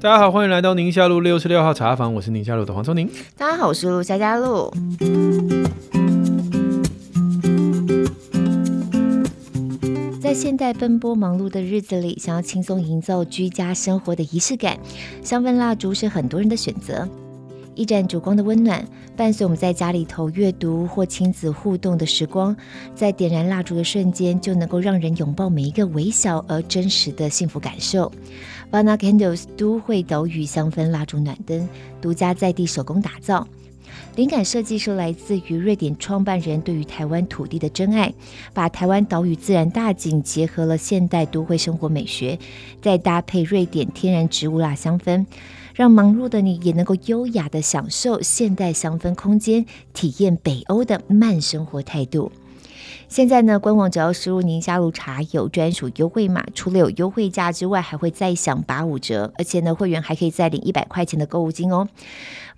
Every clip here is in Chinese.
大家好，欢迎来到宁夏路六十六号茶房，我是宁夏路的黄聪宁。大家好，我是陆佳佳路。在现代奔波忙碌的日子里，想要轻松营造居家生活的仪式感，香氛蜡烛是很多人的选择。一盏烛光的温暖，伴随我们在家里头阅读或亲子互动的时光，在点燃蜡烛的瞬间，就能够让人拥抱每一个微小而真实的幸福感受。Vana Candles 都会岛屿香氛蜡烛暖灯，独家在地手工打造。灵感设计是来自于瑞典创办人对于台湾土地的真爱，把台湾岛屿自然大景结合了现代都会生活美学，再搭配瑞典天然植物蜡香氛。让忙碌的你也能够优雅地享受现代香氛空间，体验北欧的慢生活态度。现在呢，官网只要输入宁夏路茶友专属优惠码，除了有优惠价之外，还会再享八五折，而且呢，会员还可以再领一百块钱的购物金哦。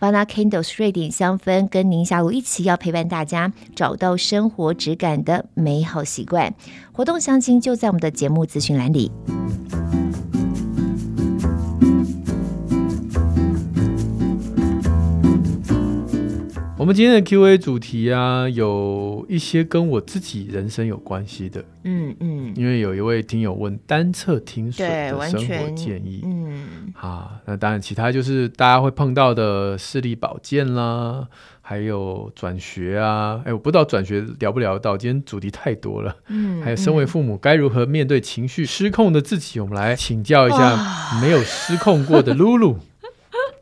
Vana Candles 瑞典香氛跟宁夏路一起要陪伴大家找到生活质感的美好习惯。活动详情就在我们的节目咨询栏里。我们今天的 Q&A 主题啊，有一些跟我自己人生有关系的，嗯嗯，因为有一位听友问单侧听损的生活建议，嗯，好，那当然其他就是大家会碰到的视力保健啦，还有转学啊，哎，我不知道转学聊不聊到，今天主题太多了，嗯，还有身为父母该如何面对情绪失控的自己，我们来请教一下没有失控过的露露。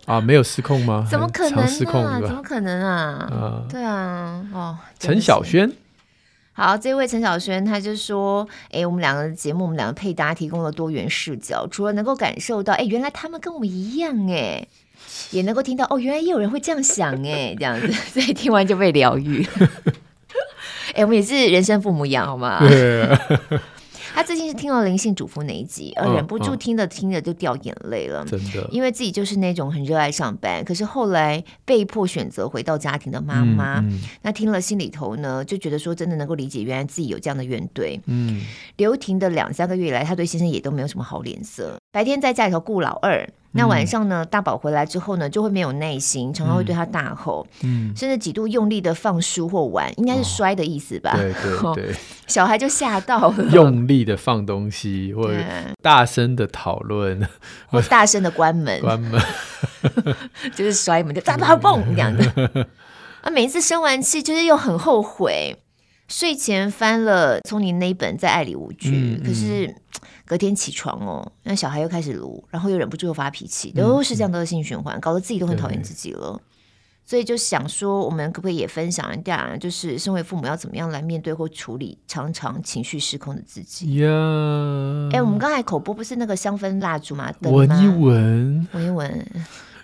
啊，没有失控吗？怎么可能啊？失控怎么可能啊？啊对啊，哦，陈小轩，好，这位陈小轩，他就说，哎，我们两个的节目，我们两个配搭提供了多元视角，除了能够感受到，哎，原来他们跟我们一样，哎，也能够听到，哦，原来也有人会这样想，哎，这样子，所以听完就被疗愈。哎，我们也是人生父母养，好吗？对他最近是听了灵性主妇那一集，呃忍不住听着听着就掉眼泪了。真的，因为自己就是那种很热爱上班，可是后来被迫选择回到家庭的妈妈。嗯嗯、那听了心里头呢，就觉得说真的能够理解，原来自己有这样的怨怼。嗯，刘婷的两三个月以来，她对先生也都没有什么好脸色。白天在家里头顾老二。那晚上呢？大宝回来之后呢，就会没有耐心，常常会对他大吼，嗯，甚至几度用力的放书或玩，应该是摔的意思吧？对对对，小孩就吓到了，用力的放东西，或者大声的讨论，或大声的关门，关门，就是摔门就啪啪蹦这样的。啊，每一次生完气，就是又很后悔。睡前翻了聪宁那一本《在爱里无惧》，可是。隔天起床哦，那小孩又开始撸，然后又忍不住又发脾气，都是这样的恶性循环，嗯、搞得自己都很讨厌自己了。所以就想说，我们可不可以也分享一下，就是身为父母要怎么样来面对或处理常常情绪失控的自己呀？哎我们刚才口播不是那个香氛蜡烛吗？闻一闻，闻一闻。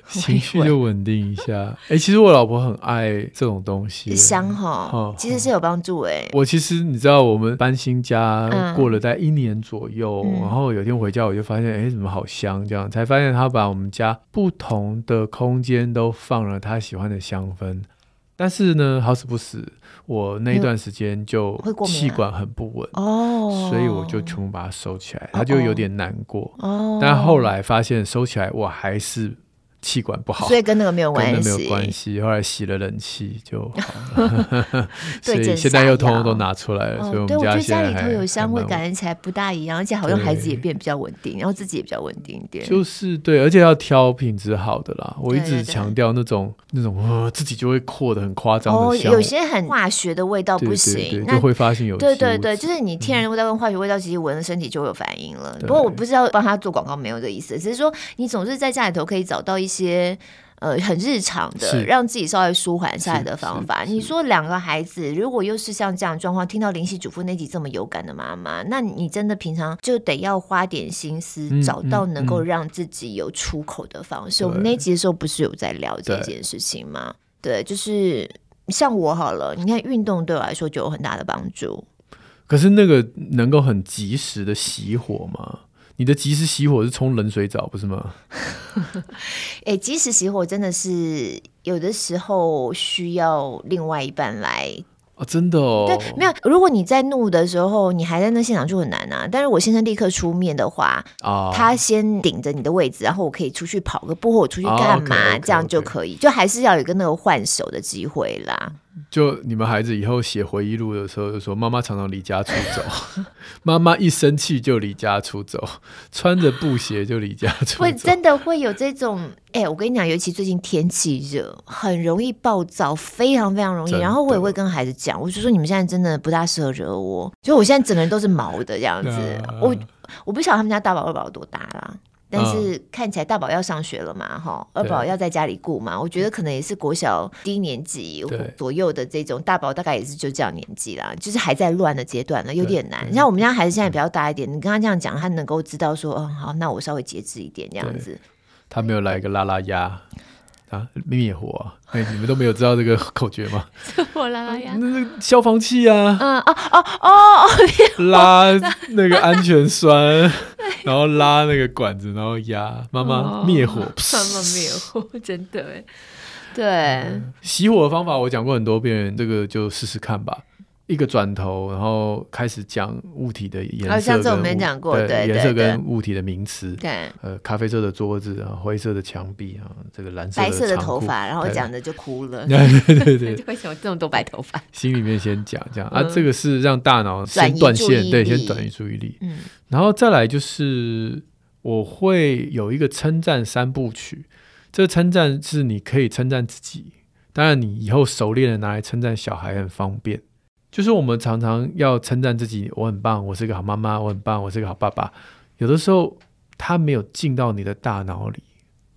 情绪就稳定一下。哎、欸，其实我老婆很爱这种东西，香哈，哦、其实是有帮助哎。我其实你知道，我们搬新家过了大概一年左右，嗯、然后有一天回家我就发现，哎、欸，怎么好香？这样才发现她把我们家不同的空间都放了她喜欢的香氛。但是呢，好死不死，我那一段时间就气管很不稳哦，所以我就全部把它收起来，他就有点难过哦。但后来发现收起来，我还是。气管不好，所以跟那个没有关系。没有关系，后来洗了冷气就好了。所以现在又通通都拿出来了。所以我们家现在家里头有香味，感觉起来不大一样，而且好像孩子也变比较稳定，然后自己也比较稳定一点。就是对，而且要挑品质好的啦。我一直强调那种那种呃自己就会扩的很夸张的香，有些很化学的味道不行，就会发现有。对对对，就是你天然味道跟化学味道，其实闻了身体就会有反应了。不过我不是要帮他做广告，没有这意思，只是说你总是在家里头可以找到一些。些呃很日常的，让自己稍微舒缓下来的方法。你说两个孩子，如果又是像这样状况，听到灵性主妇那集这么有感的妈妈，那你真的平常就得要花点心思，嗯、找到能够让自己有出口的方式。嗯嗯、我们那集的时候不是有在聊这件事情吗？对，对，就是像我好了，你看运动对我来说就有很大的帮助。可是那个能够很及时的熄火吗？你的及时熄火是冲冷水澡，不是吗？哎、欸，及时熄火真的是有的时候需要另外一半来啊，真的哦。对，没有。如果你在怒的时候，你还在那现场就很难啊。但是我先生立刻出面的话，啊、他先顶着你的位置，然后我可以出去跑个步，或我出去干嘛，哦、okay, okay, okay. 这样就可以。就还是要有一个那个换手的机会啦。就你们孩子以后写回忆录的时候，就说妈妈常常离家出走，妈妈一生气就离家出走，穿着布鞋就离家出走。会真的会有这种？哎、欸，我跟你讲，尤其最近天气热，很容易暴躁，非常非常容易。然后我也会跟孩子讲，我就说你们现在真的不大适合惹我，就我现在整个人都是毛的这样子。啊、我我不晓得他们家大宝二宝有多大啦。但是看起来大宝要上学了嘛，哈、嗯，二宝要在家里顾嘛，我觉得可能也是国小低年级左右的这种，大宝大概也是就这样年纪啦，就是还在乱的阶段了，有点难。像我们家孩子现在比较大一点，你跟他这样讲，他能够知道说，嗯，好，那我稍微节制一点这样子。他没有来一个拉拉鸭。啊！灭火啊！哎、欸，你们都没有知道这个口诀吗？我拉拉呀！那个消防器啊！嗯哦哦哦！拉那个安全栓，然后拉那个管子，然后压妈妈灭火。妈妈灭火，真的哎。对、嗯，熄火的方法我讲过很多遍，这个就试试看吧。一个转头，然后开始讲物体的颜色，好像这我没讲过，对颜色跟物体的名词，对，呃，咖啡色的桌子啊，灰色的墙壁啊，这个蓝色的白色的头发，然后讲的就哭了，对 对对，为什么这么多白头发？心里面先讲这样。啊，这个是让大脑先断线，对，先转移注意力，嗯，然后再来就是我会有一个称赞三部曲，这个称赞是你可以称赞自己，当然你以后熟练的拿来称赞小孩很方便。就是我们常常要称赞自己，我很棒，我是个好妈妈，我很棒，我是个好爸爸。有的时候，他没有进到你的大脑里，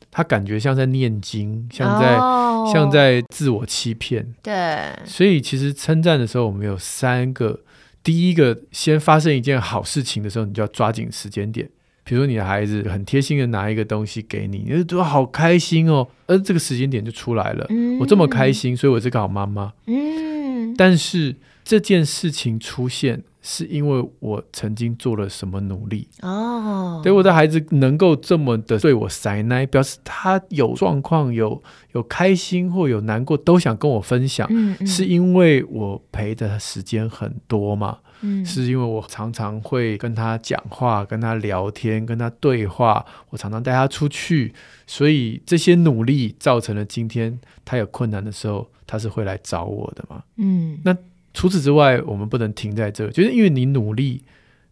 他感觉像在念经，像在、oh. 像在自我欺骗。对，所以其实称赞的时候，我们有三个。第一个，先发生一件好事情的时候，你就要抓紧时间点。比如说，你的孩子很贴心的拿一个东西给你，你就说好开心哦，而这个时间点就出来了。Mm. 我这么开心，所以我是个好妈妈。嗯，mm. 但是。这件事情出现，是因为我曾经做了什么努力哦。对，我的孩子能够这么的对我塞奶，表示他有状况、有有开心或有难过，都想跟我分享。嗯嗯，是因为我陪的时间很多嘛？嗯，是因为我常常会跟他讲话、跟他聊天、跟他对话。我常常带他出去，所以这些努力造成了今天他有困难的时候，他是会来找我的嘛？嗯，那。除此之外，我们不能停在这，就是因为你努力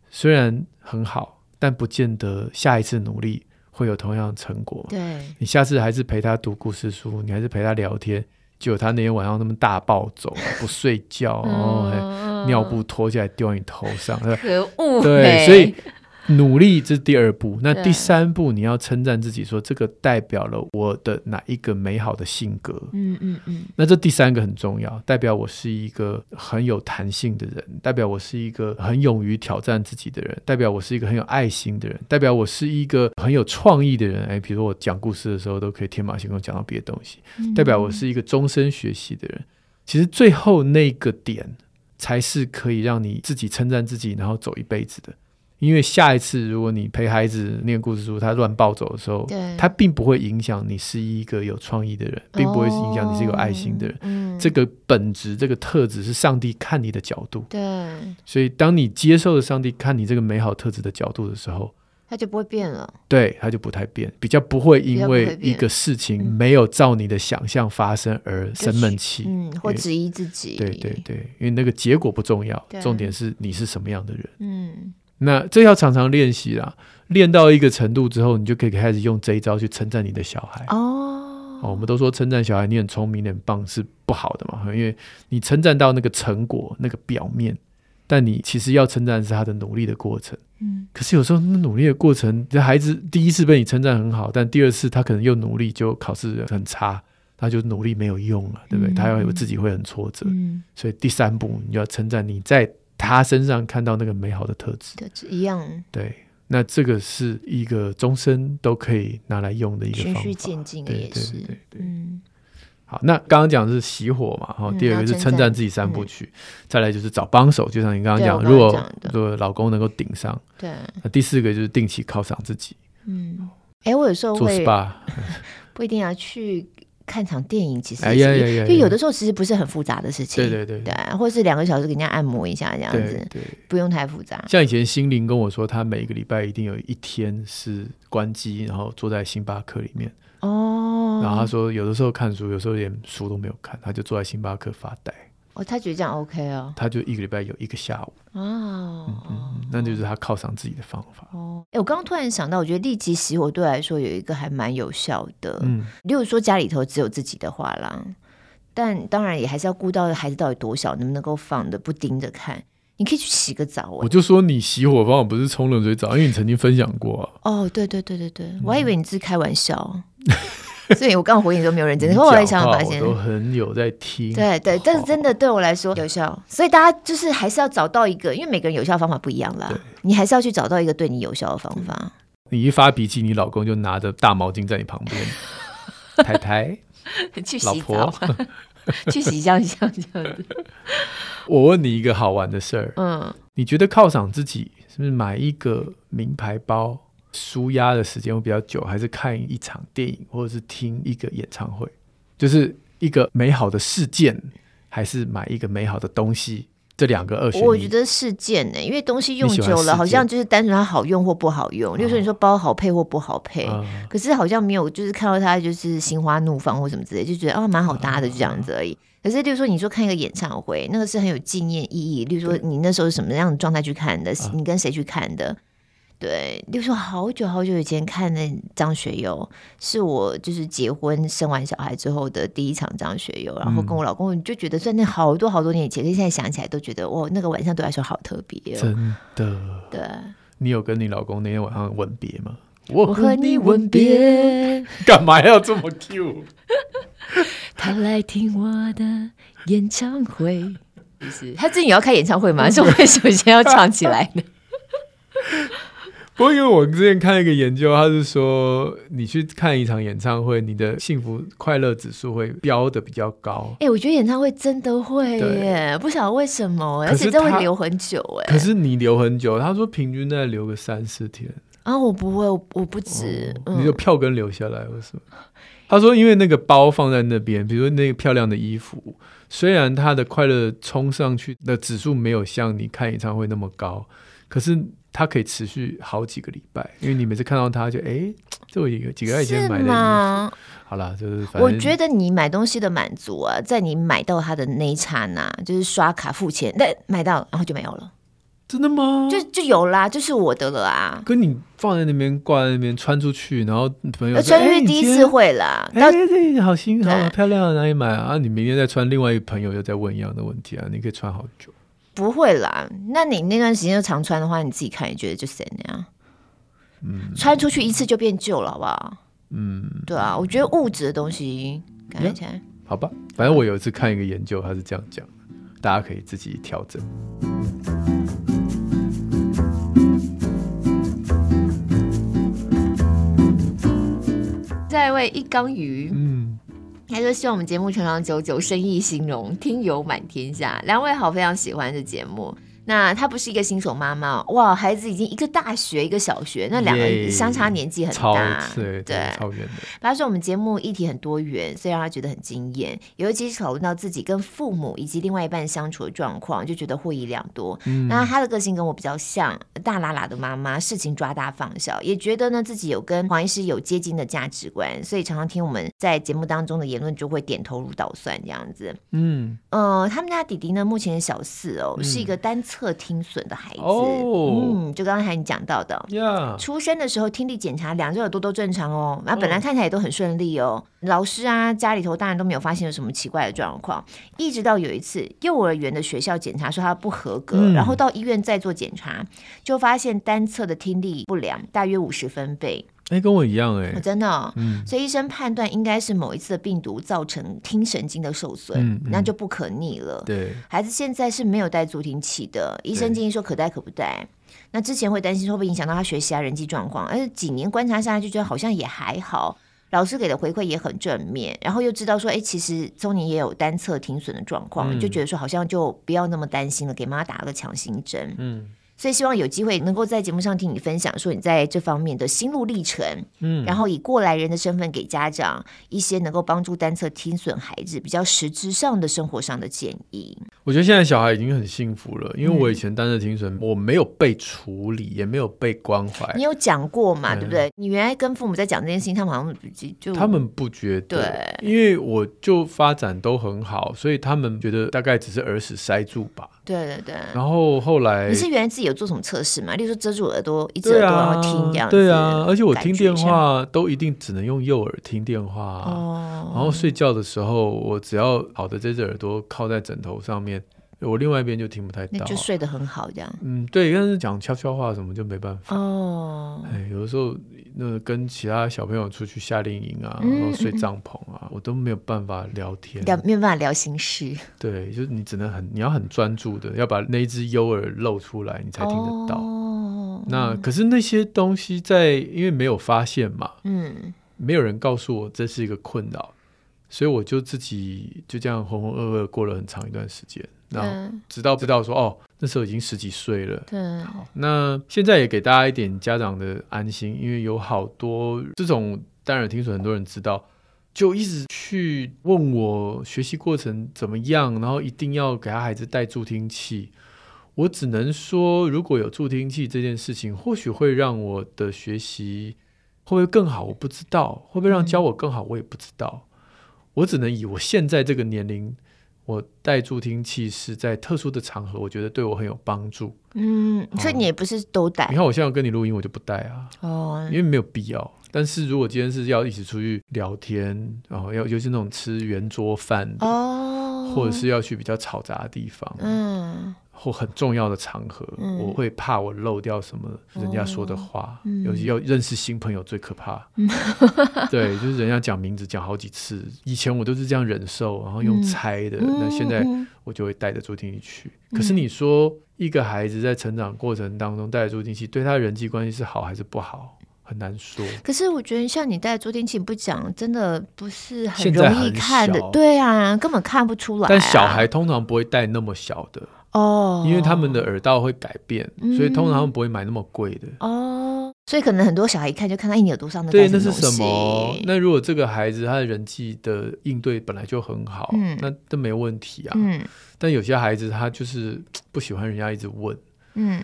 虽然很好，但不见得下一次努力会有同样的成果。对，你下次还是陪他读故事书，你还是陪他聊天，结果他那天晚上那么大暴走，不睡觉，然后尿布脱下来丢你头上，可恶！对，所以。努力，这是第二步，那第三步你要称赞自己，说这个代表了我的哪一个美好的性格？嗯嗯嗯。那这第三个很重要，代表我是一个很有弹性的人，代表我是一个很勇于挑战自己的人，代表我是一个很有爱心的人，代表我是一个很有创意的人。哎，比如说我讲故事的时候都可以天马行空讲到别的东西，代表我是一个终身学习的人。其实最后那个点才是可以让你自己称赞自己，然后走一辈子的。因为下一次，如果你陪孩子念故事书，他乱暴走的时候，对他并不会影响你是一个有创意的人，并不会影响你是一个有爱心的人。嗯、这个本质、这个特质是上帝看你的角度。对，所以当你接受了上帝看你这个美好特质的角度的时候，他就不会变了。对，他就不太变，比较不会因为一个事情没有照你的想象发生而生闷气，嗯，或质疑自己。对对对，因为那个结果不重要，重点是你是什么样的人。嗯。那这要常常练习啦，练到一个程度之后，你就可以开始用这一招去称赞你的小孩。哦，哦，我们都说称赞小孩，你很聪明、你很棒是不好的嘛，因为你称赞到那个成果、那个表面，但你其实要称赞是他的努力的过程。嗯，可是有时候那努力的过程，这孩子第一次被你称赞很好，但第二次他可能又努力，就考试很差，他就努力没有用了，对不对？嗯、他要有自己会很挫折。嗯，所以第三步你就要称赞你在。他身上看到那个美好的特质，特质一样。对，那这个是一个终身都可以拿来用的一个方法，循序渐进的也是。对对对对，嗯。好，那刚刚讲的是熄火嘛，哈、嗯，第二个是称赞自己三部曲，嗯、再来就是找帮手，就像你刚刚讲，如果如果老公能够顶上，对。那第四个就是定期犒赏自己。嗯，哎，我有时候会做 SPA，不一定要去。看场电影其实也，因为、哎、有的时候其实不是很复杂的事情，对对对，对，或者是两个小时给人家按摩一下这样子，不用太复杂。像以前心灵跟我说，他每一个礼拜一定有一天是关机，然后坐在星巴克里面哦，然后他说有的时候看书，有时候连书都没有看，他就坐在星巴克发呆。哦，他觉得这样 OK 哦，他就一个礼拜有一个下午哦，嗯嗯，那就是他犒赏自己的方法哦。哎，我刚刚突然想到，我觉得立即熄火对我来说有一个还蛮有效的，嗯，例如说家里头只有自己的话啦，但当然也还是要顾到孩子到底多小，能不能够放的不盯着看。你可以去洗个澡。我就说你熄火方法不是冲冷水澡，因为你曾经分享过啊。哦，对对对对对，我还以为你是开玩笑。所以我刚回应都没有认真，后来想发现都很有在听。对对，但是真的对我来说有效，所以大家就是还是要找到一个，因为每个人有效方法不一样啦。你还是要去找到一个对你有效的方法。你一发脾气，你老公就拿着大毛巾在你旁边，太太 去洗澡，去洗香香这样子。我问你一个好玩的事儿，嗯，你觉得犒赏自己是不是买一个名牌包？舒压的时间会比较久，还是看一场电影，或者是听一个演唱会，就是一个美好的事件，还是买一个美好的东西？这两个二选一。我觉得事件呢、欸，因为东西用久了，好像就是单纯它好用或不好用。例如说，你说包好配或不好配，哦、可是好像没有，就是看到它就是心花怒放或什么之类，就觉得哦蛮好搭的，就这样子而已。哦、可是，例如说你说看一个演唱会，那个是很有纪念意义。例如说你那时候是什么样的状态去看的？哦、你跟谁去看的？对，就说好久好久以前看的张学友，是我就是结婚生完小孩之后的第一场张学友，然后跟我老公就觉得，在那好多好多年以前，可是现在想起来都觉得，哇，那个晚上对我来说好特别哦。真的。对。你有跟你老公那天晚上吻别吗？我和你吻别。干嘛要这么 Q？他来听我的演唱会，就是他自己也要开演唱会吗？是为什么先要唱起来呢？不过，因为我之前看一个研究，他是说，你去看一场演唱会，你的幸福快乐指数会飙的比较高。哎、欸，我觉得演唱会真的会耶，不晓得为什么，而且这会留很久哎。可是你留很久，他说平均在留个三四天啊，我不会，我不止。哦、你的票根留下来为什么？嗯、他说，因为那个包放在那边，比如说那个漂亮的衣服，虽然它的快乐冲上去的指数没有像你看演唱会那么高，可是。它可以持续好几个礼拜，因为你每次看到它就，就哎，这我一个几个月以前买的衣服。吗好了，就是我觉得你买东西的满足啊，在你买到它的那一刹那，就是刷卡付钱，那买到然后就没有了。真的吗？就就有啦，就是我的了啊。跟你放在那边挂在那边穿出去，然后朋友穿出去第一次会啦。哎，这好新，好漂亮，哪里买啊？你明天再穿，另外一个朋友又在问一样的问题啊，你可以穿好久。不会啦，那你那段时间就常穿的话，你自己看也觉得就是那样。嗯，穿出去一次就变旧了，好不好？嗯，对啊，我觉得物质的东西看起来好吧。反正我有一次看一个研究，他是这样讲，大家可以自己调整。再一位一缸鱼，嗯。他说：“希望我们节目长长久久，生意兴隆，听友满天下。”两位好，非常喜欢这节目。那她不是一个新手妈妈哇，孩子已经一个大学一个小学，那两个相差年纪很大，对对，超远的。他说我们节目议题很多元，所以让她觉得很惊艳，尤其是讨论到自己跟父母以及另外一半相处的状况，就觉得获益良多。嗯、那她的个性跟我比较像，大喇喇的妈妈，事情抓大放小，也觉得呢自己有跟黄医师有接近的价值观，所以常常听我们在节目当中的言论就会点头如捣蒜这样子。嗯呃，他们家弟弟呢目前小四哦，是一个单侧。侧听损的孩子，oh, 嗯，就刚才你讲到的.出生的时候听力检查，两只耳朵都正常哦，那本来看起来也都很顺利哦，oh. 老师啊，家里头大人都没有发现有什么奇怪的状况，一直到有一次幼儿园的学校检查说他不合格，嗯、然后到医院再做检查，就发现单侧的听力不良，大约五十分贝。哎，跟我一样哎、哦，真的、哦，嗯，所以医生判断应该是某一次的病毒造成听神经的受损，嗯嗯、那就不可逆了。对，孩子现在是没有戴助听器的，医生建议说可戴可不戴。那之前会担心会不会影响到他学习啊、人际状况，而且几年观察下来就觉得好像也还好，老师给的回馈也很正面，然后又知道说，哎，其实宗尼也有单侧听损的状况，嗯、就觉得说好像就不要那么担心了，给妈妈打了个强心针。嗯。所以希望有机会能够在节目上听你分享，说你在这方面的心路历程，嗯，然后以过来人的身份给家长一些能够帮助单侧听损孩子比较实质上的生活上的建议。我觉得现在小孩已经很幸福了，因为我以前单侧听损，我没有被处理，也没有被关怀。你有讲过嘛？对不对？你原来跟父母在讲这件事情，他们好像就他们不觉得，对，因为我就发展都很好，所以他们觉得大概只是耳屎塞住吧。对对对。然后后来你是原来自己有做什么测试嘛？例如说遮住耳朵，一只耳朵然后听这样子。对啊，而且我听电话都一定只能用右耳听电话。哦。然后睡觉的时候，我只要好的这只耳朵靠在枕头上面，我另外一边就听不太到。那就睡得很好这样。嗯，对，但是讲悄悄话什么就没办法。哦。哎，有的时候那跟其他小朋友出去夏令营啊，然后睡帐篷啊，我都没有办法聊天，聊没有办法聊心事。对，就是你只能很，你要很专注的，要把那一只右耳露出来，你才听得到。那可是那些东西在，因为没有发现嘛，嗯，没有人告诉我这是一个困扰，所以我就自己就这样浑浑噩噩过了很长一段时间，然后直到知道说哦，那时候已经十几岁了。对，好，那现在也给大家一点家长的安心，因为有好多这种单耳听损，很多人知道，就一直去问我学习过程怎么样，然后一定要给他孩子带助听器。我只能说，如果有助听器这件事情，或许会让我的学习会不会更好，我不知道；会不会让教我更好，我也不知道。我只能以我现在这个年龄，我带助听器是在特殊的场合，我觉得对我很有帮助。嗯，所以你也不是都戴。你看我现在要跟你录音，我就不带啊。哦，因为没有必要。但是如果今天是要一起出去聊天，然后要尤其那种吃圆桌饭的，哦，或者是要去比较嘈杂的地方，嗯。或很重要的场合，嗯、我会怕我漏掉什么人家说的话，哦嗯、尤其要认识新朋友最可怕。嗯、对，就是人家讲名字讲好几次，以前我都是这样忍受，然后用猜的。嗯、那现在我就会带着助听器去。嗯、可是你说一个孩子在成长过程当中带着助听器，对他人际关系是好还是不好，很难说。可是我觉得像你带助听器不讲，真的不是很容易看的。对啊，根本看不出来、啊。但小孩通常不会带那么小的。哦，因为他们的耳道会改变，嗯、所以通常他们不会买那么贵的。哦，所以可能很多小孩一看就看到你耳朵上的对，那是什么？那如果这个孩子他的人际的应对本来就很好，嗯、那都没问题啊。嗯，但有些孩子他就是不喜欢人家一直问。嗯，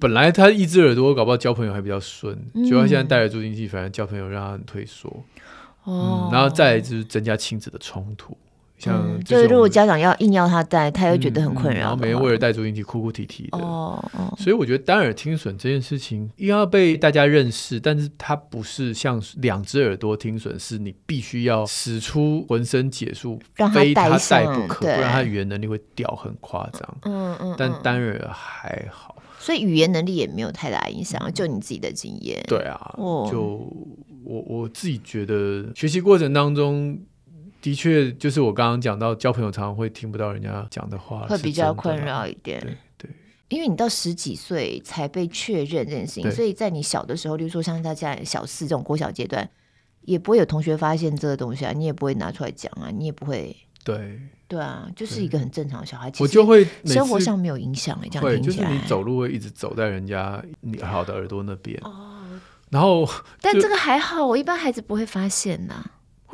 本来他一只耳朵搞不好交朋友还比较顺，嗯、就他现在戴着助听器，反正交朋友让他很退缩。哦、嗯，然后再来就是增加亲子的冲突。像就是如果家长要硬要他戴，他又觉得很困扰，然后每天为了戴助听器哭哭啼啼的。哦哦，所以我觉得单耳听损这件事情应该要被大家认识，但是它不是像两只耳朵听损，是你必须要使出浑身解数，非他戴不可，不然他语言能力会掉很夸张。嗯嗯，但单耳还好，所以语言能力也没有太大影响。就你自己的经验，对啊，就我我自己觉得学习过程当中。的确，就是我刚刚讲到，交朋友常常会听不到人家讲的话，会比较困扰一点。对对，因为你到十几岁才被确认这件事情，所以在你小的时候，例如说像大家小四这种国小阶段，也不会有同学发现这个东西啊，你也不会拿出来讲啊，你也不会。对对啊，就是一个很正常的小孩。我就会生活上没有影响哎，这样听起来，就是你走路会一直走在人家你好的耳朵那边哦，然后但这个还好，我一般孩子不会发现呐。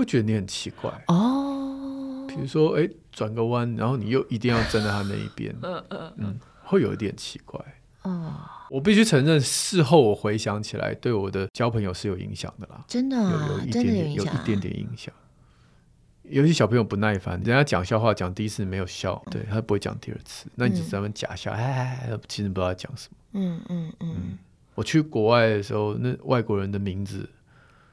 会觉得你很奇怪哦，比如说，哎，转个弯，然后你又一定要站在他那一边，嗯嗯嗯，会有一点奇怪哦。我必须承认，事后我回想起来，对我的交朋友是有影响的啦，真的，有有一点点，有一点点影响。尤其小朋友不耐烦，人家讲笑话讲第一次没有笑，对他不会讲第二次，那你就在那假笑，哎，其实不知道他讲什么。嗯嗯嗯。我去国外的时候，那外国人的名字。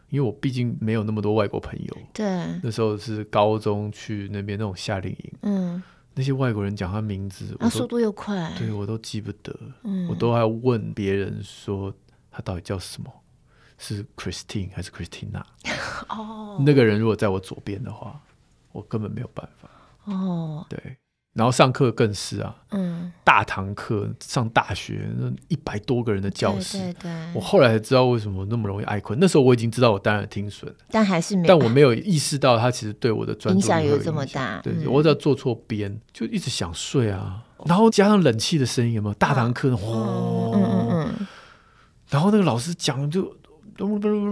因为我毕竟没有那么多外国朋友，对，那时候是高中去那边那种夏令营，嗯，那些外国人讲他名字，啊速度又快，对我都记不得，嗯，我都还要问别人说他到底叫什么，是 Christine 还是 Christina？哦，那个人如果在我左边的话，我根本没有办法，哦，对。然后上课更是啊，嗯，大堂课上大学那一百多个人的教室，对对对，我后来才知道为什么那么容易爱困。那时候我已经知道我单耳听损，但还是没，但我没有意识到他其实对我的专注力影响有这么大。对，我只要坐错边就一直想睡啊，然后加上冷气的声音，有没有？大堂课，轰、嗯嗯嗯，然后那个老师讲就。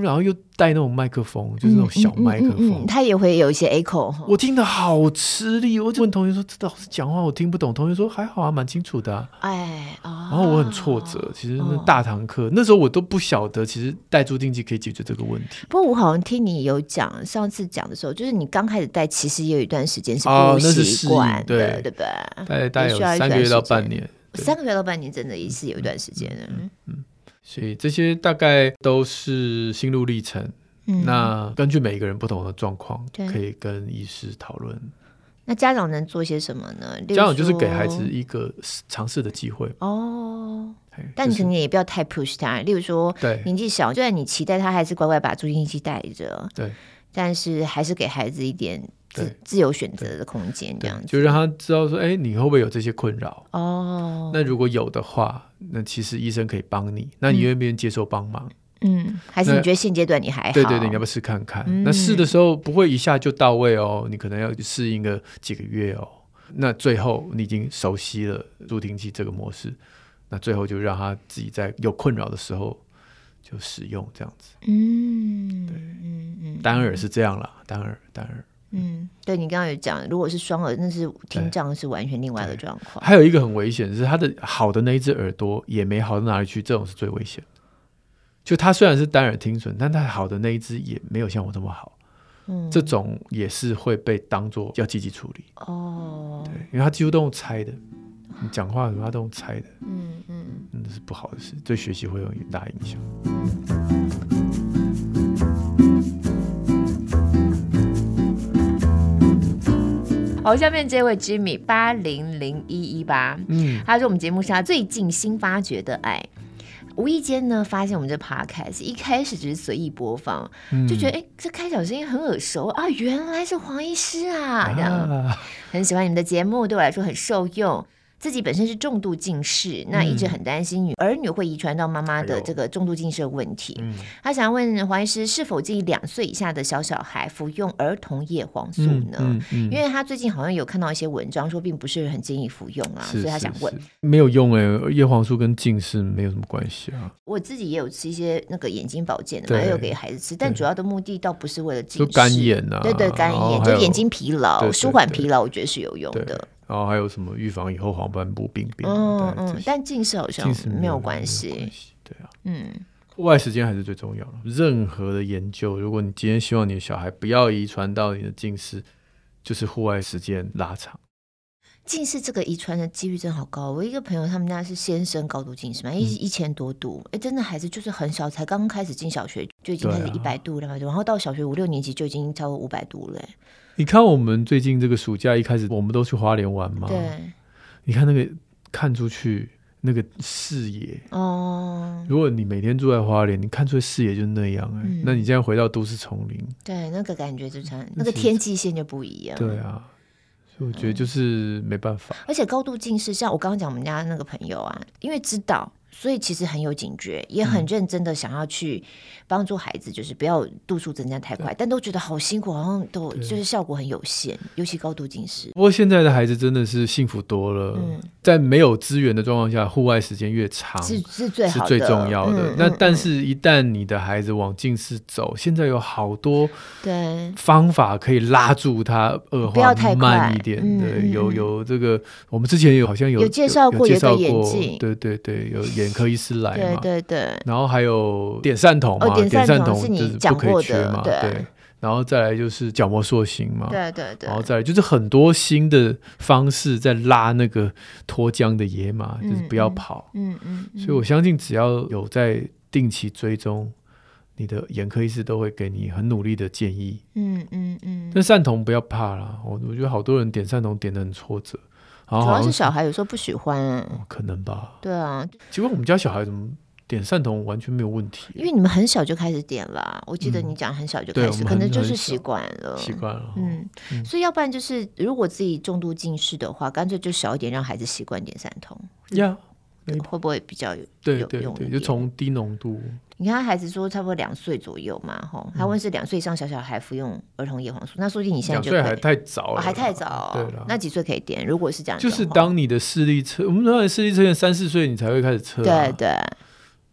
然后又带那种麦克风，就是那种小麦克风，嗯嗯嗯、他也会有一些 echo。我听得好吃力，我就问同学说：“这老师讲话我听不懂。”同学说：“还好啊，蛮清楚的、啊。”哎，然后我很挫折。其实那大堂课、哦、那时候我都不晓得，其实带助听器可以解决这个问题。不过我好像听你有讲，上次讲的时候，就是你刚开始带，其实也有一段时间是不习惯的，哦、对对吧？大概有三个月到半年，三个月到半年真的也是有一段时间的。嗯。嗯嗯所以这些大概都是心路历程。嗯，那根据每一个人不同的状况，可以跟医师讨论。那家长能做些什么呢？家长就是给孩子一个尝试的机会。哦，但你肯定也不要太 push 他。例如说，对，年纪小，虽然你期待他还是乖乖把助听器带着，对，但是还是给孩子一点。自自由选择的空间，这样子就让他知道说，哎，你会不会有这些困扰？哦，那如果有的话，那其实医生可以帮你。那你愿不愿意接受帮忙？嗯，还是你觉得现阶段你还好？对对对，你要不要试看看？嗯、那试的时候不会一下就到位哦，你可能要适应个几个月哦。那最后你已经熟悉了助听器这个模式，那最后就让他自己在有困扰的时候就使用这样子。嗯，对，嗯嗯，单耳是这样啦，单耳单耳。嗯，对，你刚刚有讲，如果是双耳，那是听障是完全另外的状况。还有一个很危险的是，他的好的那一只耳朵也没好到哪里去，这种是最危险。就他虽然是单耳听损，但他好的那一只也没有像我这么好。嗯，这种也是会被当做要积极处理。哦，对，因为他几乎都用猜的，你讲话什么他都用猜的。嗯嗯，那是不好的事，对学习会有很大影响。好，下面这位 Jimmy 八零零一一八，嗯，他是我们节目上最近新发掘的爱，无意间呢发现我们这 Podcast 一开始只是随意播放，嗯、就觉得哎，这开场声音很耳熟啊，原来是黄医师啊，这样、啊、很喜欢你们的节目，对我来说很受用。自己本身是重度近视，那一直很担心女儿女会遗传到妈妈的这个重度近视的问题。嗯、他想问黄医师，是否建议两岁以下的小小孩服用儿童叶黄素呢？嗯嗯嗯、因为他最近好像有看到一些文章说，并不是很建议服用啊，所以他想问。没有用哎、欸，叶黄素跟近视没有什么关系啊。我自己也有吃一些那个眼睛保健的嘛，也有给孩子吃，但主要的目的倒不是为了近视，干眼啊，对对，干眼就眼睛疲劳、舒缓疲劳，我觉得是有用的。然后还有什么预防以后黄斑部病变？嗯嗯，但近视好像没有关系。对啊，嗯，户外时间还是最重要的。任何的研究，如果你今天希望你的小孩不要遗传到你的近视，就是户外时间拉长。近视这个遗传的几率真好高。我一个朋友，他们家是先生高度近视嘛，一一千多度，哎，真的孩子就是很小，才刚刚开始进小学就已经开始一百度、两百度，然后到小学五六年级就已经超过五百度了。你看我们最近这个暑假一开始，我们都去花莲玩嘛。对。你看那个看出去那个视野哦，如果你每天住在花莲，你看出去视野就那样哎、欸。嗯、那你现在回到都市丛林，对，那个感觉就差，那个天际线就不一样。对啊，所以我觉得就是没办法。而且高度近视，像我刚刚讲我们家那个朋友啊，因为知道。所以其实很有警觉，也很认真的想要去帮助孩子，就是不要度数增加太快，但都觉得好辛苦，好像都就是效果很有限，尤其高度近视。不过现在的孩子真的是幸福多了，嗯在没有资源的状况下，户外时间越长是是最好是最重要的。那但是，一旦你的孩子往近视走，现在有好多对方法可以拉住他恶化慢一点。对，有有这个，我们之前有好像有有介绍过，有个眼镜，对对对，有眼。眼科医师来嘛？对对对，然后还有点散瞳嘛？点散瞳是你不可以缺嘛？对，然后再来就是角膜塑形嘛？对对对，然后再来就是很多新的方式在拉那个脱缰的野马，就是不要跑。嗯嗯，所以我相信只要有在定期追踪，你的眼科医师都会给你很努力的建议。嗯嗯嗯，但散瞳不要怕啦，我我觉得好多人点散瞳点的很挫折。主要是小孩有时候不喜欢，可能吧。对啊，结果我们家小孩怎么点散瞳完全没有问题？因为你们很小就开始点了，我记得你讲很小就开始，可能就是习惯了，习惯了。嗯，所以要不然就是如果自己重度近视的话，干脆就小一点，让孩子习惯点散瞳。呀，会不会比较有对对对，就从低浓度。你看孩子说差不多两岁左右嘛，哈，他问是两岁以上小小孩服用儿童叶黄素，那说不定你现在就两岁还太早了，还太早。对了，那几岁可以点？如果是这样，就是当你的视力测，我们当然视力测验三四岁你才会开始测，对对。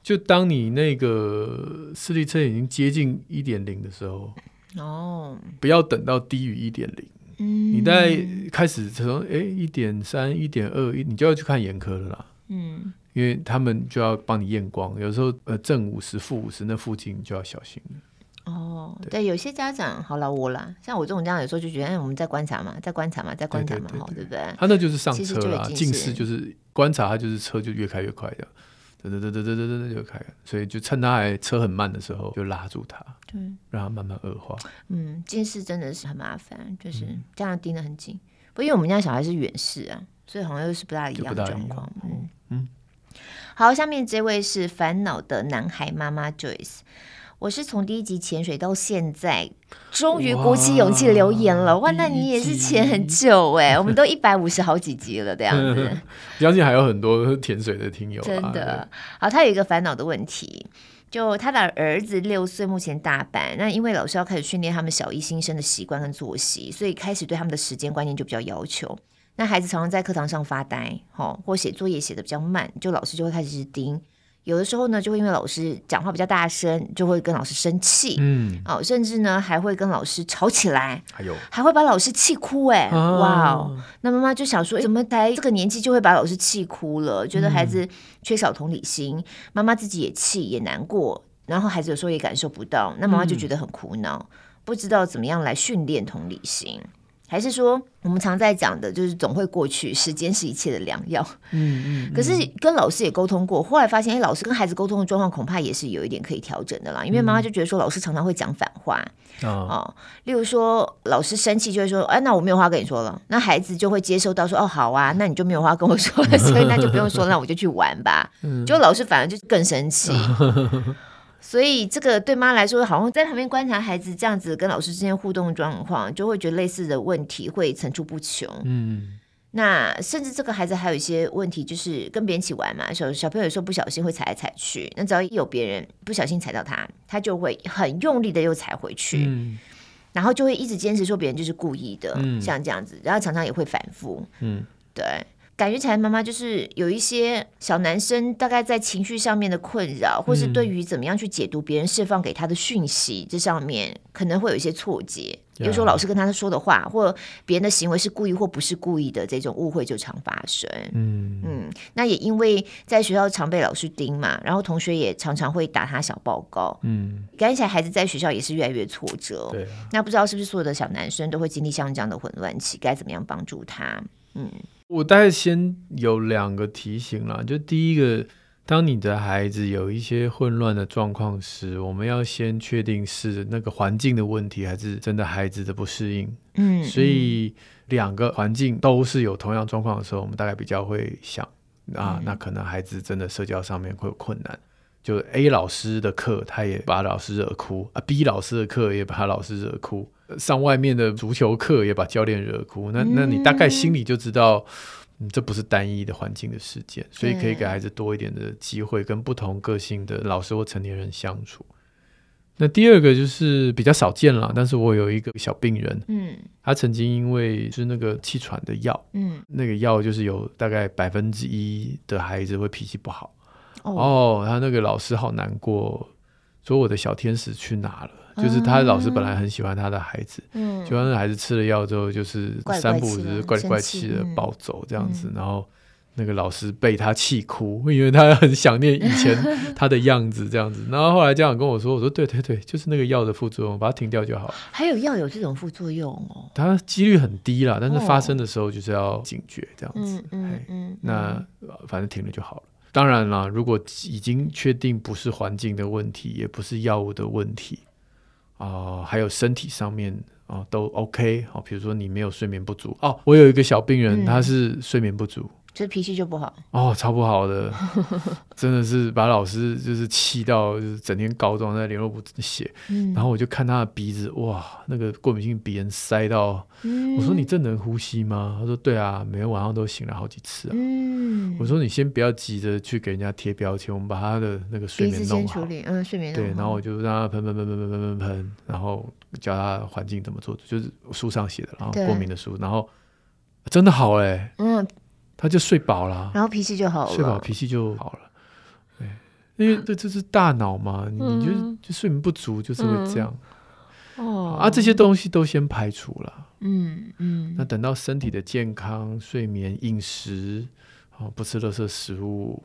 就当你那个视力测验已经接近一点零的时候，哦，不要等到低于一点零。嗯，你在开始从哎一点三、一点二，你就要去看眼科了啦。嗯，因为他们就要帮你验光，有时候呃正五十、负五十那附近就要小心了。哦，对，对，有些家长好了我啦，像我这种家长有时候就觉得，哎，我们在观察嘛，在观察嘛，在观察嘛，好，对不对？他那就是上车啦，近视就是观察，他就是车就越开越快的。噔噔噔噔噔噔噔就开，所以就趁他还车很慢的时候，就拉住他，对，让他慢慢恶化。嗯，近视真的是很麻烦，就是家长盯得很紧。不，因为我们家小孩是远视啊，所以好像又是不大一样的状况。嗯嗯。好，下面这位是烦恼的男孩妈妈 Joyce。我是从第一集潜水到现在，终于鼓起勇气留言了。哇，哇，那你也是潜很久 哎，我们都一百五十好几集了这样子。相信还有很多潜水的听友。真的，好，他有一个烦恼的问题，就他的儿子六岁，目前大班。那因为老师要开始训练他们小一新生的习惯跟作息，所以开始对他们的时间观念就比较要求。那孩子常常在课堂上发呆，哈，或写作业写的比较慢，就老师就会开始盯。有的时候呢，就会因为老师讲话比较大声，就会跟老师生气，嗯，哦，甚至呢还会跟老师吵起来，还有还会把老师气哭，哎，啊、哇哦，那妈妈就想说，怎么才这个年纪就会把老师气哭了？觉得孩子缺少同理心，妈妈自己也气也难过，然后孩子有时候也感受不到，那妈妈就觉得很苦恼，嗯、不知道怎么样来训练同理心。还是说，我们常在讲的，就是总会过去，时间是一切的良药。嗯嗯。嗯，可是跟老师也沟通过，后来发现，哎，老师跟孩子沟通的状况恐怕也是有一点可以调整的啦。因为妈妈就觉得说，老师常常会讲反话。哦，哦。例如说，老师生气就会说，哎，那我没有话跟你说了。那孩子就会接收到说，哦，好啊，那你就没有话跟我说了，所以那就不用说，那我就去玩吧。嗯。结果老师反而就更生气。所以这个对妈来说，好像在旁边观察孩子这样子跟老师之间互动状况，就会觉得类似的问题会层出不穷。嗯，那甚至这个孩子还有一些问题，就是跟别人一起玩嘛，小小朋友有时候不小心会踩来踩去，那只要一有别人不小心踩到他，他就会很用力的又踩回去，嗯，然后就会一直坚持说别人就是故意的，嗯，像这样子，然后常常也会反复，嗯，对。感觉起来，妈妈就是有一些小男生，大概在情绪上面的困扰，或是对于怎么样去解读别人释放给他的讯息，这上面可能会有一些错觉。比如说老师跟他说的话，或别人的行为是故意或不是故意的，这种误会就常发生。嗯嗯，那也因为在学校常被老师盯嘛，然后同学也常常会打他小报告。嗯，感觉起来孩子在学校也是越来越挫折。对，那不知道是不是所有的小男生都会经历像这样的混乱期？该怎么样帮助他？嗯。我大概先有两个提醒啦，就第一个，当你的孩子有一些混乱的状况时，我们要先确定是那个环境的问题，还是真的孩子的不适应。嗯，所以两个环境都是有同样状况的时候，我们大概比较会想啊，那可能孩子真的社交上面会有困难。就 A 老师的课，他也把老师惹哭啊；B 老师的课也把他老师惹哭。上外面的足球课也把教练惹哭。那那你大概心里就知道，嗯，这不是单一的环境的事件，所以可以给孩子多一点的机会，跟不同个性的老师或成年人相处。那第二个就是比较少见了，但是我有一个小病人，嗯，他曾经因为是那个气喘的药，嗯，那个药就是有大概百分之一的孩子会脾气不好。哦，他那个老师好难过，说我的小天使去哪了？就是他老师本来很喜欢他的孩子，嗯，就那孩子吃了药之后，就是三不五时怪里怪气的暴走这样子，然后那个老师被他气哭，因为他很想念以前他的样子这样子。然后后来家长跟我说，我说对对对，就是那个药的副作用，把它停掉就好。还有药有这种副作用哦？它几率很低啦，但是发生的时候就是要警觉这样子。嗯嗯，那反正停了就好了。当然啦，如果已经确定不是环境的问题，也不是药物的问题，啊、呃，还有身体上面啊、呃、都 OK 好，比如说你没有睡眠不足哦，我有一个小病人，嗯、他是睡眠不足。这脾气就不好。哦，超不好的，真的是把老师就是气到，就是整天告状在联络簿写，嗯、然后我就看他的鼻子，哇，那个过敏性鼻炎塞到，嗯、我说你这能呼吸吗？他说对啊，每天晚上都醒了好几次啊，嗯，我说你先不要急着去给人家贴标签，我们把他的那个睡眠弄好。嗯，睡眠对，然后我就让他喷喷喷喷喷喷喷喷，然后教他环境怎么做，就是书上写的，然后过敏的书，然后真的好哎，嗯，他就睡饱了，然后脾气就好了，睡饱脾气就好了。对，因为这这是大脑嘛，你就就睡眠不足就是会这样。哦，啊，这些东西都先排除了。嗯嗯，那等到身体的健康、睡眠、饮食，哦，不吃垃圾食物，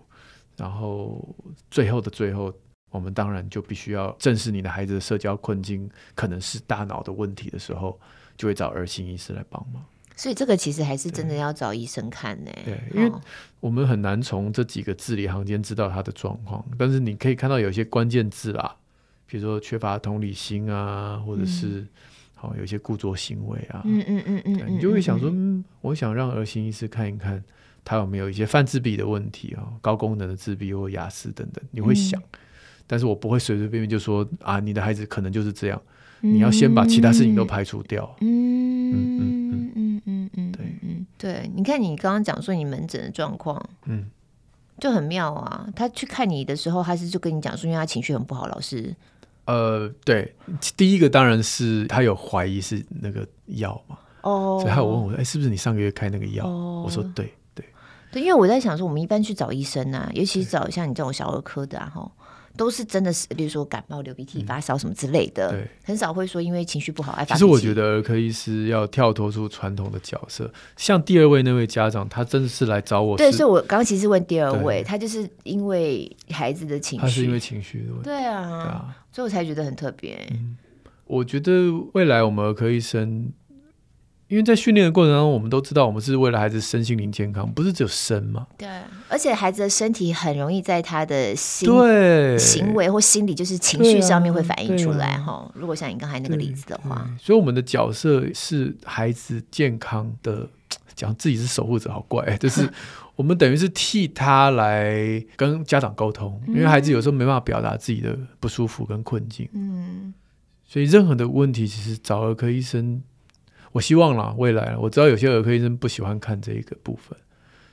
然后最后的最后，我们当然就必须要正视你的孩子的社交困境，可能是大脑的问题的时候，就会找儿心医师来帮忙。所以这个其实还是真的要找医生看呢。对，因为我们很难从这几个字里行间知道他的状况，但是你可以看到有些关键字啦，比如说缺乏同理心啊，或者是。嗯好，有一些故作行为啊，嗯嗯嗯嗯，你就会想说，嗯，我想让儿心医师看一看，他有没有一些泛自闭的问题啊，高功能的自闭或雅斯等等，你会想，嗯、但是我不会随随便便就说啊，你的孩子可能就是这样，嗯、你要先把其他事情都排除掉，嗯。嗯嗯嗯，对你看你刚刚讲说你门诊的状况，嗯，就很妙啊，他去看你的时候，他是就跟你讲说，因为他情绪很不好，老师。呃，对，第一个当然是他有怀疑是那个药嘛，哦，所以他有问我，哎，是不是你上个月开那个药？哦、我说对对对，因为我在想说，我们一般去找医生啊，尤其是找像你这种小儿科的啊，哈。都是真的是，比如说感冒、流鼻涕、发烧什么之类的，对，很少会说因为情绪不好爱发。其实我觉得儿科医师要跳脱出传统的角色，像第二位那位家长，他真的是来找我。对，所以我刚刚其实问第二位，他就是因为孩子的情绪，他是因为情绪的问题。对啊，所以我才觉得很特别。嗯，我觉得未来我们儿科医生。因为在训练的过程当中，我们都知道，我们是为了孩子身心灵健康，不是只有身嘛。对，而且孩子的身体很容易在他的心对行为或心理，就是情绪上面会反映出来哈。啊啊、如果像你刚才那个例子的话，所以我们的角色是孩子健康的，讲自己是守护者，好怪，就是我们等于是替他来跟家长沟通，因为孩子有时候没办法表达自己的不舒服跟困境。嗯，所以任何的问题，其实找儿科医生。我希望啦，未来我知道有些儿科医生不喜欢看这一个部分，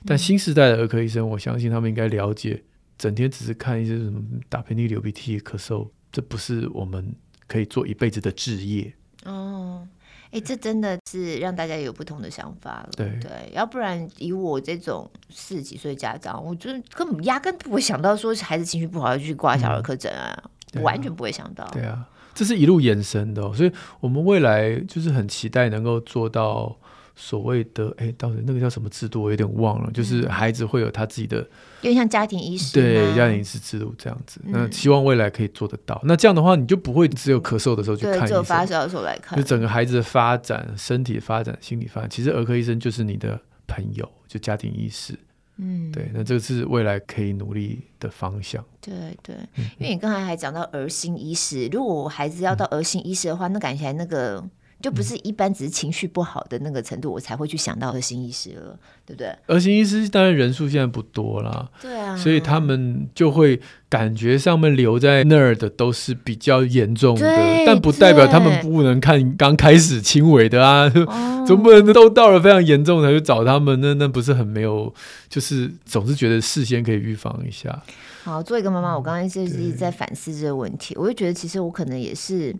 但新时代的儿科医生，我相信他们应该了解，整天只是看一些什么打喷嚏、流鼻涕、咳嗽，这不是我们可以做一辈子的职业。哦，哎，这真的是让大家有不同的想法了。对对，要不然以我这种四十几岁家长，我觉得根本压根不会想到说孩子情绪不好要去挂小儿科诊啊，嗯、完全不会想到。对啊。这是一路延伸的，所以我们未来就是很期待能够做到所谓的，哎，到底那个叫什么制度，我有点忘了。就是孩子会有他自己的，有点像家庭医师，对，家庭医师制度这样子。那希望未来可以做得到。那这样的话，你就不会只有咳嗽的时候去看医生，只有发烧的时候来看。就整个孩子的发展、身体的发展、心理发展，其实儿科医生就是你的朋友，就家庭医师。嗯，对，那这个是未来可以努力的方向。对对，因为你刚才还讲到儿心医师，如果我孩子要到儿心医师的话，那感觉那个就不是一般只是情绪不好的那个程度，我才会去想到儿心医师了，对不对？儿心医师当然人数现在不多啦，对啊，所以他们就会感觉上面留在那儿的都是比较严重的，但不代表他们不能看刚开始轻微的啊。总不能都到了非常严重才去找他们？那那不是很没有，就是总是觉得事先可以预防一下。好，作为一个妈妈，我刚刚就是一直在反思这个问题，我就觉得其实我可能也是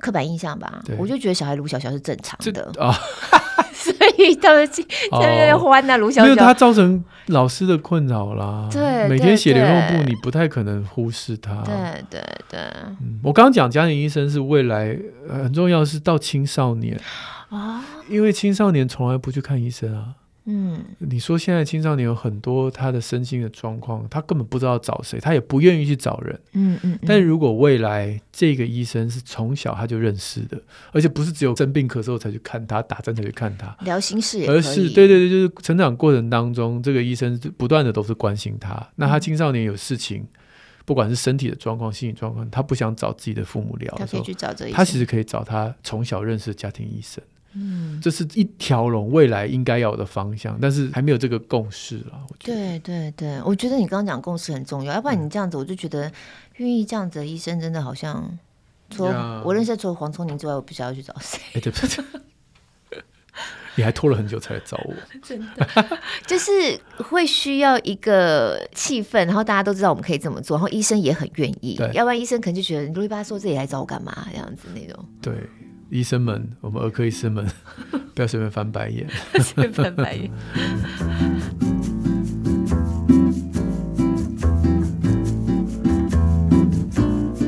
刻板印象吧。我就觉得小孩卢小小是正常的啊，所以他们在那边欢呐，卢小小，因为他造成老师的困扰啦。对，每天写联络簿，你不太可能忽视他。对对对，我刚刚讲家庭医生是未来很重要，是到青少年。啊，因为青少年从来不去看医生啊。嗯，你说现在青少年有很多他的身心的状况，他根本不知道找谁，他也不愿意去找人。嗯嗯。但如果未来这个医生是从小他就认识的，而且不是只有生病咳嗽才去看他，打针才去看他，聊心事也。而是对对对，就是成长过程当中，这个医生不断的都是关心他。那他青少年有事情，不管是身体的状况、心理状况，他不想找自己的父母聊他可以去找这医生。他其实可以找他从小认识的家庭医生。嗯，这是一条龙未来应该要有的方向，但是还没有这个共识了。我觉得。对对对，我觉得你刚刚讲共识很重要，要不然你这样子，我就觉得愿意这样子的医生真的好像，除了我认识除了黄聪宁之外，我不知道要去找谁。欸、对不对？你还拖了很久才来找我，真的，就是会需要一个气氛，然后大家都知道我们可以这么做，然后医生也很愿意，要不然医生可能就觉得你啰里吧嗦，这里来找我干嘛？这样子那种。对，医生们，我们儿科医生们，不要随便翻白眼，随便翻白眼。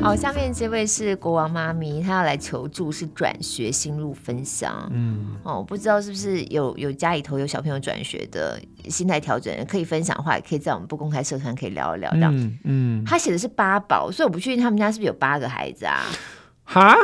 好，下面这位是国王妈咪，她要来求助，是转学心路分享。嗯，哦，我不知道是不是有有家里头有小朋友转学的心态调整，可以分享的话，也可以在我们不公开社团可以聊一聊。这样，嗯，嗯，他写的是八宝，所以我不确定他们家是不是有八个孩子啊？哈，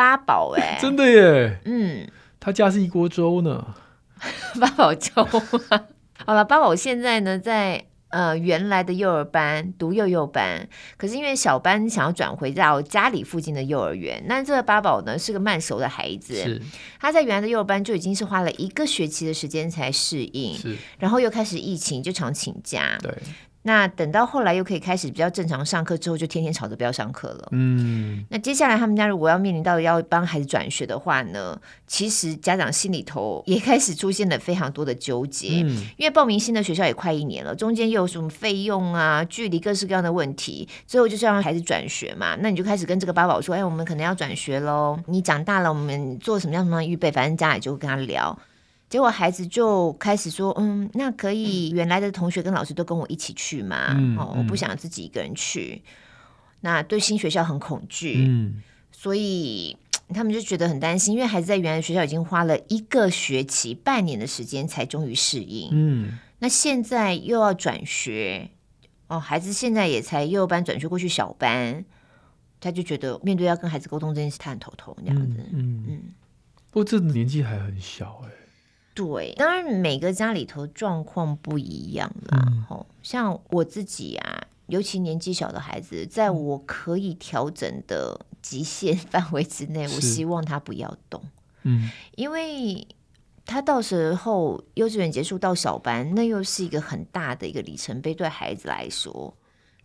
八宝哎，真的耶。嗯，他家是一锅粥呢。八宝粥。好了，八宝现在呢在。呃，原来的幼儿班读幼幼班，可是因为小班想要转回到家里附近的幼儿园，那这个八宝呢是个慢熟的孩子，他在原来的幼儿班就已经是花了一个学期的时间才适应，然后又开始疫情，就常请假，对。那等到后来又可以开始比较正常上课之后，就天天吵着不要上课了。嗯，那接下来他们家如果要面临到要帮孩子转学的话呢，其实家长心里头也开始出现了非常多的纠结。嗯，因为报名新的学校也快一年了，中间又有什么费用啊、距离各式各样的问题，最后就是要让孩子转学嘛。那你就开始跟这个八宝说：“哎，我们可能要转学喽，你长大了，我们做什么样什么样预备？反正家里就会跟他聊。”结果孩子就开始说：“嗯，那可以，原来的同学跟老师都跟我一起去吗？嗯、哦，我不想自己一个人去。那对新学校很恐惧，嗯，所以他们就觉得很担心，因为孩子在原来的学校已经花了一个学期、半年的时间才终于适应。嗯，那现在又要转学，哦，孩子现在也才幼儿班转学过去小班，他就觉得面对要跟孩子沟通这件事，他很头痛这样子。嗯嗯，嗯不过这年纪还很小哎。”对，当然每个家里头状况不一样啦。嗯、像我自己啊，尤其年纪小的孩子，在我可以调整的极限 范围之内，我希望他不要动。嗯，因为他到时候幼稚园结束到小班，那又是一个很大的一个里程碑，对孩子来说。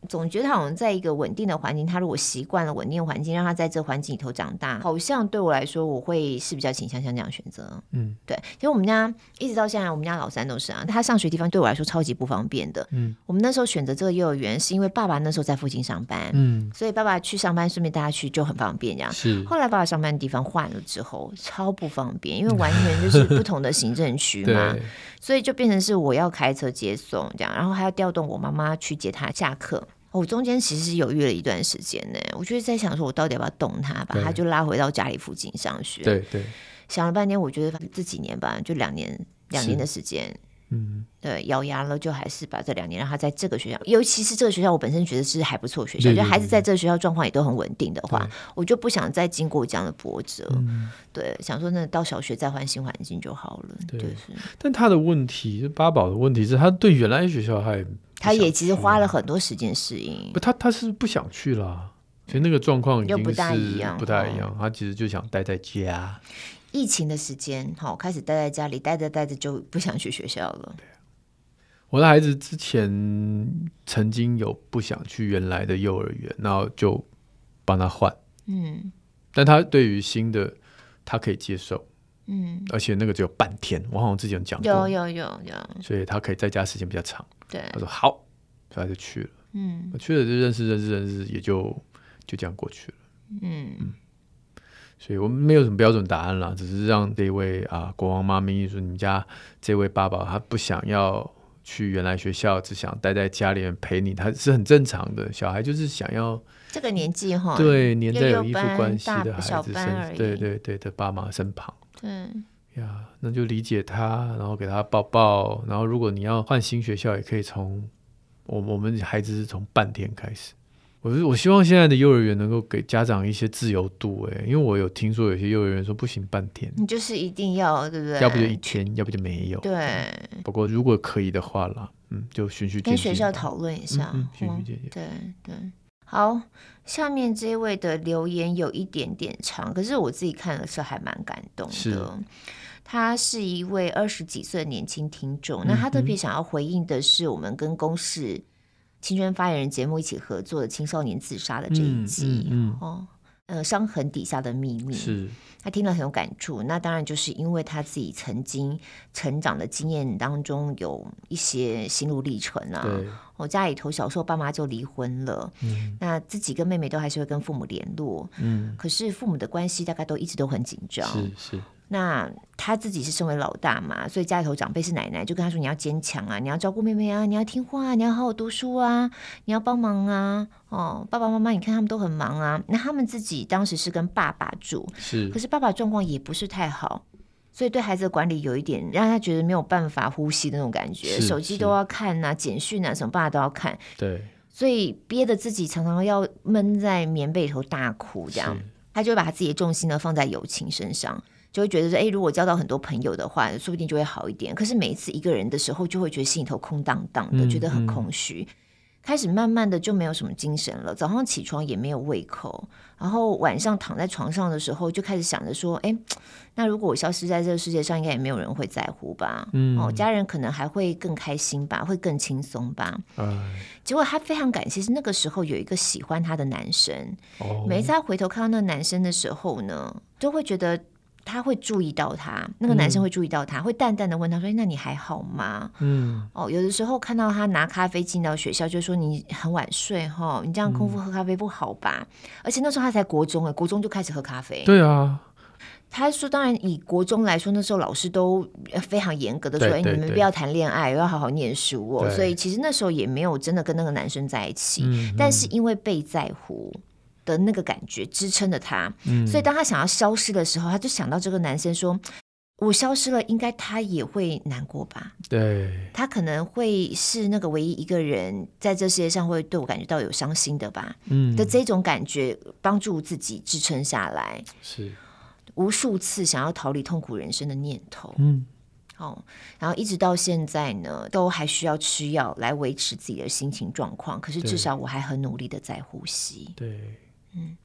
总觉得他好像在一个稳定的环境，他如果习惯了稳定的环境，让他在这个环境里头长大，好像对我来说，我会是比较倾向像这样选择。嗯，对。其实我们家一直到现在，我们家老三都是啊，他上学地方对我来说超级不方便的。嗯，我们那时候选择这个幼儿园，是因为爸爸那时候在附近上班，嗯，所以爸爸去上班，顺便带他去就很方便这样。是。后来爸爸上班的地方换了之后，超不方便，因为完全就是不同的行政区嘛，所以就变成是我要开车接送这样，然后还要调动我妈妈去接他下课。我、哦、中间其实犹豫了一段时间呢，我就是在想说，我到底要不要动他，把他就拉回到家里附近上学。对对，想了半天，我觉得这几年吧，就两年两年的时间，嗯，对，咬牙了，就还是把这两年让他在这个学校，尤其是这个学校，我本身觉得是还不错学校，就孩子在这个学校状况也都很稳定的话，我就不想再经过这样的波折。嗯、对，想说那到小学再换新环境就好了。对，就是、但他的问题，八宝的问题是他对原来学校还。他也其实花了很多时间适应。不，他他是不想去了。其实那个状况已经不大一样，不大一样。他其实就想待在家。疫情的时间，好，开始待在家里，待着待着就不想去学校了。我的孩子之前曾经有不想去原来的幼儿园，然后就帮他换。嗯，但他对于新的，他可以接受。嗯，而且那个只有半天，我好像之前讲过，有有有有，所以他可以在家时间比较长。对，他说好，所以他就去了。嗯，去了就认识认识认识，也就就这样过去了。嗯嗯，所以我们没有什么标准答案啦，只是让这位啊国王妈咪说，你们家这位爸爸他不想要去原来学校，只想待在家里面陪你，他是很正常的。小孩就是想要这个年纪哈，对，黏在有依附关系的孩子身，对对对的爸妈身旁。对呀，那就理解他，然后给他抱抱，然后如果你要换新学校，也可以从我我们孩子是从半天开始。我是我希望现在的幼儿园能够给家长一些自由度，哎，因为我有听说有些幼儿园说不行半天，你就是一定要对不对？要不就一天，要不就没有。对，不过如果可以的话啦，嗯，就循序渐进，跟学校讨论一下，嗯，循序渐进。对对。好，下面这位的留言有一点点长，可是我自己看的时候还蛮感动的。是他是一位二十几岁的年轻听众，嗯、那他特别想要回应的是我们跟公视青春发言人节目一起合作的青少年自杀的这一集。嗯嗯嗯、哦，呃伤痕底下的秘密。是。他听了很有感触，那当然就是因为他自己曾经成长的经验当中有一些心路历程啊。我家里头小时候爸妈就离婚了，嗯，那自己跟妹妹都还是会跟父母联络，嗯，可是父母的关系大概都一直都很紧张，是是。那他自己是身为老大嘛，所以家里头长辈是奶奶，就跟他说：“你要坚强啊，你要照顾妹妹啊，你要听话啊，你要好好读书啊，你要帮忙啊。”哦，爸爸妈妈，你看他们都很忙啊。那他们自己当时是跟爸爸住，是，可是爸爸状况也不是太好，所以对孩子的管理有一点让他觉得没有办法呼吸的那种感觉，手机都要看啊，简讯啊什么，爸爸都要看。对，所以憋得自己常常要闷在棉被里头大哭，这样，他就会把他自己的重心呢放在友情身上。就会觉得说，哎，如果交到很多朋友的话，说不定就会好一点。可是每一次一个人的时候，就会觉得心里头空荡荡的，觉得很空虚。开始慢慢的就没有什么精神了，早上起床也没有胃口，然后晚上躺在床上的时候，就开始想着说，哎，那如果我消失在这个世界上，应该也没有人会在乎吧？嗯，哦，家人可能还会更开心吧，会更轻松吧？嗯。结果他非常感谢，是那个时候有一个喜欢他的男生。哦。每一次他回头看到那个男生的时候呢，都会觉得。他会注意到他，那个男生会注意到他，嗯、会淡淡的问他说：“那你还好吗？”嗯，哦，有的时候看到他拿咖啡进到学校，就说：“你很晚睡哈，你这样空腹喝咖啡不好吧？”嗯、而且那时候他才国中哎，国中就开始喝咖啡。对啊，他说：“当然以国中来说，那时候老师都非常严格的说，哎，你们不要谈恋爱，要好好念书哦。”所以其实那时候也没有真的跟那个男生在一起，但是因为被在乎。的那个感觉支撑着他，嗯，所以当他想要消失的时候，他就想到这个男生说：“我消失了，应该他也会难过吧？对，他可能会是那个唯一一个人在这世界上会对我感觉到有伤心的吧？嗯，的这种感觉帮助自己支撑下来，是。无数次想要逃离痛苦人生的念头，嗯，哦，然后一直到现在呢，都还需要吃药来维持自己的心情状况，可是至少我还很努力的在呼吸，对。嗯，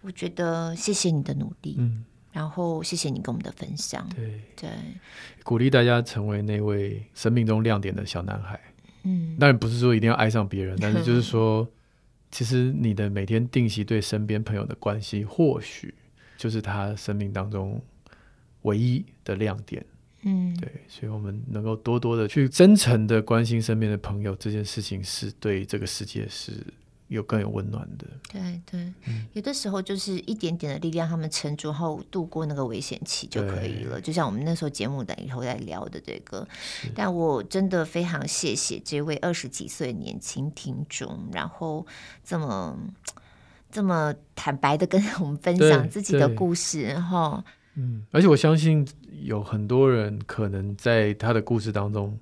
我觉得谢谢你的努力，嗯，然后谢谢你跟我们的分享，对。对，鼓励大家成为那位生命中亮点的小男孩，嗯，当然不是说一定要爱上别人，但是就是说，其实你的每天定期对身边朋友的关系，或许就是他生命当中唯一的亮点，嗯，对，所以我们能够多多的去真诚的关心身边的朋友，这件事情是对这个世界是。有更有温暖的，对对，嗯、有的时候就是一点点的力量，他们撑住后度过那个危险期就可以了。就像我们那时候节目单以后在聊的这个，但我真的非常谢谢这位二十几岁年轻听众，然后这么这么坦白的跟我们分享自己的故事，然后嗯，而且我相信有很多人可能在他的故事当中。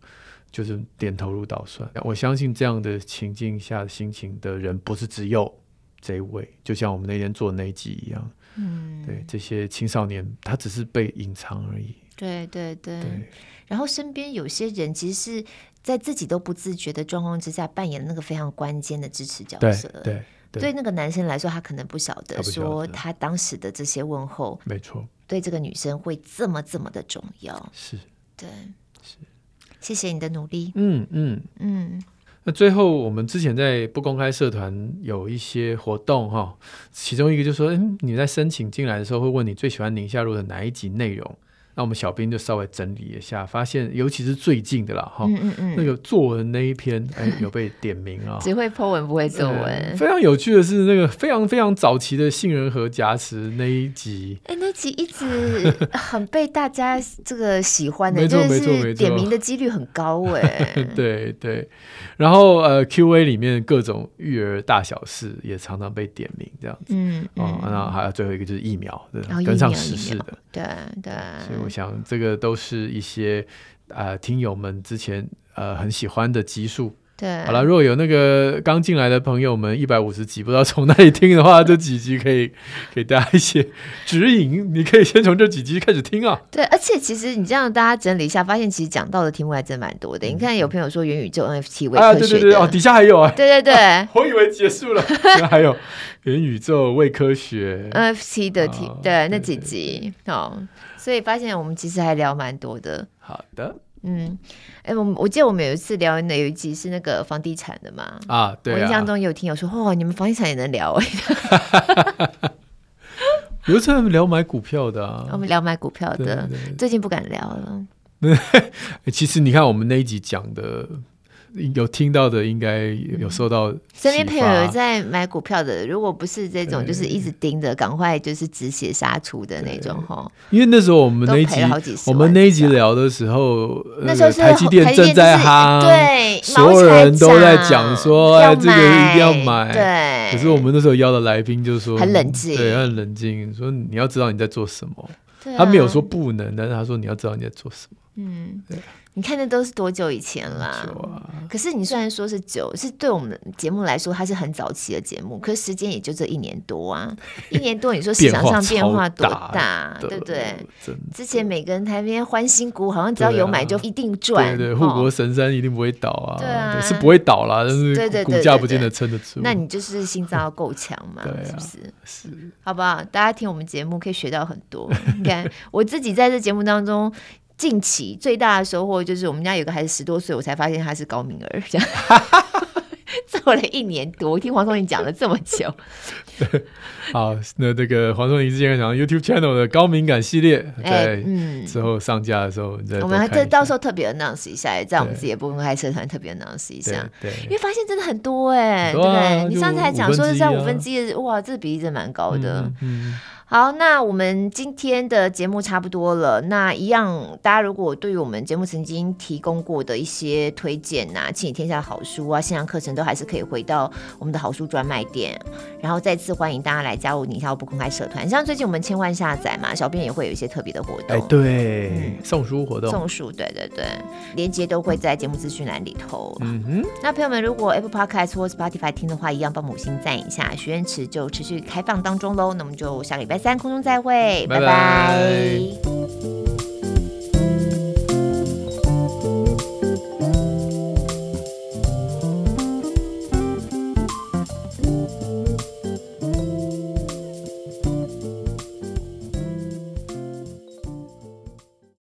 就是点头如捣蒜，我相信这样的情境下的心情的人不是只有这一位，就像我们那天做的那一集一样，嗯，对，这些青少年他只是被隐藏而已，对对对，对。然后身边有些人其实是在自己都不自觉的状况之下扮演那个非常关键的支持角色，对。对，对，对那个男生来说，他可能不晓得说他当时的这些问候，没错，对这个女生会这么这么的重要，是，对。谢谢你的努力。嗯嗯嗯。那最后，我们之前在不公开社团有一些活动哈，其中一个就是说，嗯，你在申请进来的时候会问你最喜欢宁夏路的哪一集内容。那我们小编就稍微整理一下，发现尤其是最近的啦，哈，嗯嗯嗯，那个作文那一篇，哎，有被点名啊，只会 po 文不会作文，嗯。非常有趣的是，那个非常非常早期的杏仁核夹持那一集，哎，那集一直很被大家这个喜欢的，没错没错没错，点名的几率很高哎，对对。然后呃，Q&A 里面各种育儿大小事也常常被点名，这样子，嗯，嗯。哦，然后还有最后一个就是疫苗，对，跟上时事的，对对。我想这个都是一些呃听友们之前呃很喜欢的集数。对，好了，如果有那个刚进来的朋友们一百五十集不知道从哪里听的话，这几集可以给大家一些指引。你可以先从这几集开始听啊。对，而且其实你这样大家整理一下，发现其实讲到的题目还真蛮多的。嗯、你看有朋友说元宇宙 NFT 伪科学啊，对对对哦，底下还有啊。对对对，我以为结束了，还有元宇宙伪科学 NFT 的题，哦、对那几集哦。所以发现我们其实还聊蛮多的。好的，嗯，哎，我我记得我们有一次聊哪有一集是那个房地产的嘛？啊，对啊。我印象中有听友说，哦，你们房地产也能聊哎。有一次聊买股票的啊，我们聊买股票的，最近不敢聊了。其实你看我们那一集讲的。有听到的应该有收到。身边朋友有在买股票的，如果不是这种，就是一直盯着，赶快就是止血杀出的那种哈。因为那时候我们那一集，我们那一集聊的时候，那时候台积电正在哈，对，所有人都在讲说，哎，这个一定要买。对。可是我们那时候邀的来宾就说很冷静，对，很冷静，说你要知道你在做什么。他没有说不能，但是他说你要知道你在做什么。嗯。对。你看那都是多久以前啦？啊、可是你虽然说是久，是对我们节目来说，它是很早期的节目。可是时间也就这一年多啊，一年多，你说市场上变化多大，对不对？之前每个人台边欢欣鼓，好像只要有买就一定赚，对，对对，护国神山一定不会倒啊，对啊，是不会倒啦，但是股价不见得撑得住。那你就是心脏要够强嘛，啊、是不是？是，好不好？大家听我们节目可以学到很多。你看 我自己在这节目当中。近期最大的收获就是我们家有个孩子十多岁，我才发现他是高敏儿，这样。做了一年多。我听黄松林讲了这么久，对，好，那这个黄松林之前讲 YouTube channel 的高敏感系列，在嗯。之后上架的时候，我们还这到时候特别 announce 一下，在我们自己的不公开社团特别 announce 一下，对，因为发现真的很多哎，对，你上次还讲说是在五分之一，哇，这比例真的蛮高的，嗯。好，那我们今天的节目差不多了。那一样，大家如果对于我们节目曾经提供过的一些推荐呐、啊，亲子天下的好书啊，线上课程都还是可以回到我们的好书专卖店。然后再次欢迎大家来加入你跳不公开社团。像最近我们千万下载嘛，小编也会有一些特别的活动。哎，对，嗯、送书活动，送书，对对对，连接都会在节目资讯栏里头。嗯哼，那朋友们，如果 Apple Podcast 或 Spotify 听的话，一样帮母亲赞一下。许愿池就持续开放当中喽。那我们就下礼拜。三空中再会拜。拜。